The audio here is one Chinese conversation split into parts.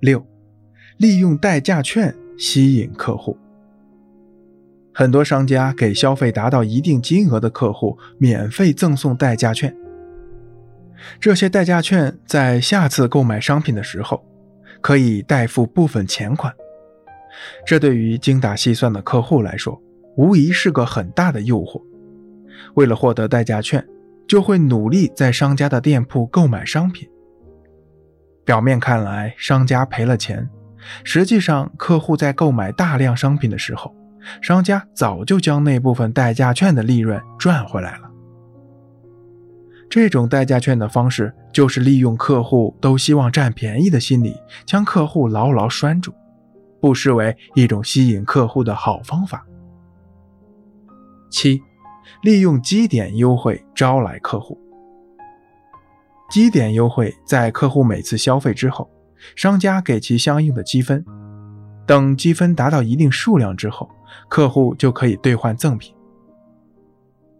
六，利用代价券吸引客户。很多商家给消费达到一定金额的客户免费赠送代价券，这些代价券在下次购买商品的时候可以代付部分钱款。这对于精打细算的客户来说，无疑是个很大的诱惑。为了获得代价券，就会努力在商家的店铺购买商品。表面看来，商家赔了钱，实际上，客户在购买大量商品的时候，商家早就将那部分代价券的利润赚回来了。这种代价券的方式，就是利用客户都希望占便宜的心理，将客户牢牢拴住，不失为一种吸引客户的好方法。七，利用积点优惠招来客户。积点优惠在客户每次消费之后，商家给其相应的积分，等积分达到一定数量之后，客户就可以兑换赠品。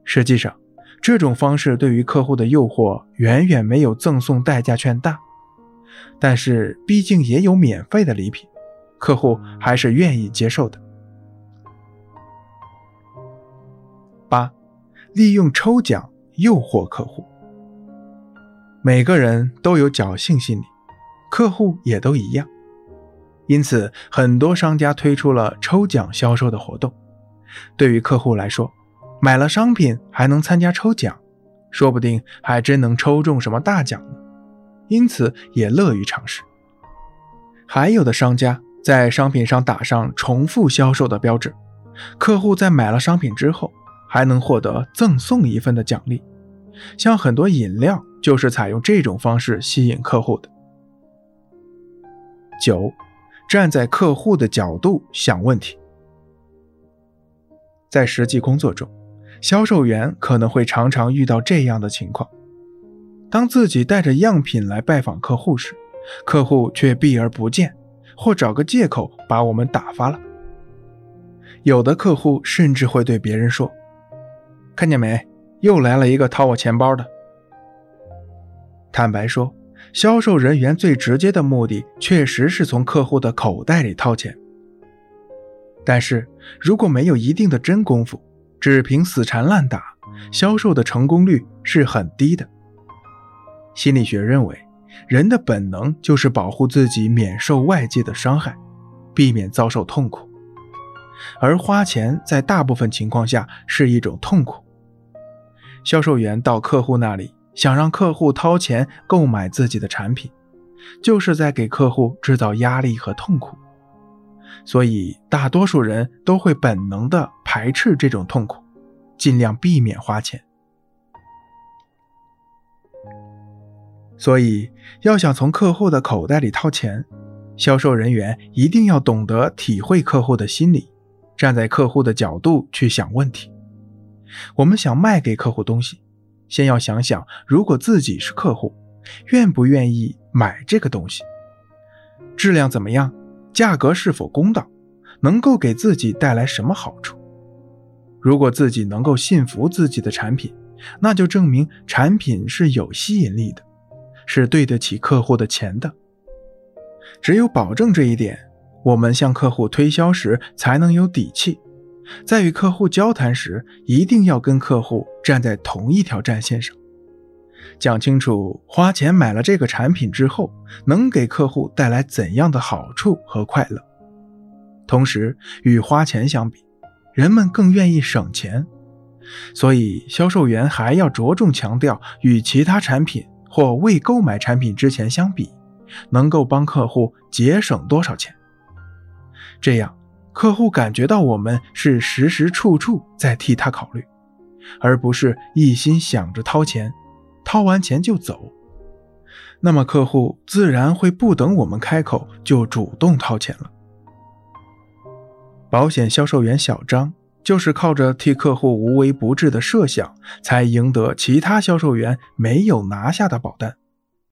实际上，这种方式对于客户的诱惑远远没有赠送代价券大，但是毕竟也有免费的礼品，客户还是愿意接受的。八，利用抽奖诱惑客户。每个人都有侥幸心理，客户也都一样，因此很多商家推出了抽奖销售的活动。对于客户来说，买了商品还能参加抽奖，说不定还真能抽中什么大奖呢，因此也乐于尝试。还有的商家在商品上打上重复销售的标志，客户在买了商品之后还能获得赠送一份的奖励，像很多饮料。就是采用这种方式吸引客户的。九，站在客户的角度想问题。在实际工作中，销售员可能会常常遇到这样的情况：当自己带着样品来拜访客户时，客户却避而不见，或找个借口把我们打发了。有的客户甚至会对别人说：“看见没，又来了一个掏我钱包的。”坦白说，销售人员最直接的目的确实是从客户的口袋里掏钱。但是，如果没有一定的真功夫，只凭死缠烂打，销售的成功率是很低的。心理学认为，人的本能就是保护自己免受外界的伤害，避免遭受痛苦。而花钱在大部分情况下是一种痛苦。销售员到客户那里。想让客户掏钱购买自己的产品，就是在给客户制造压力和痛苦，所以大多数人都会本能的排斥这种痛苦，尽量避免花钱。所以，要想从客户的口袋里掏钱，销售人员一定要懂得体会客户的心理，站在客户的角度去想问题。我们想卖给客户东西。先要想想，如果自己是客户，愿不愿意买这个东西？质量怎么样？价格是否公道？能够给自己带来什么好处？如果自己能够信服自己的产品，那就证明产品是有吸引力的，是对得起客户的钱的。只有保证这一点，我们向客户推销时才能有底气。在与客户交谈时，一定要跟客户站在同一条战线上，讲清楚花钱买了这个产品之后，能给客户带来怎样的好处和快乐。同时，与花钱相比，人们更愿意省钱，所以销售员还要着重强调与其他产品或未购买产品之前相比，能够帮客户节省多少钱。这样。客户感觉到我们是时时处处在替他考虑，而不是一心想着掏钱，掏完钱就走。那么客户自然会不等我们开口就主动掏钱了。保险销售员小张就是靠着替客户无微不至的设想，才赢得其他销售员没有拿下的保单。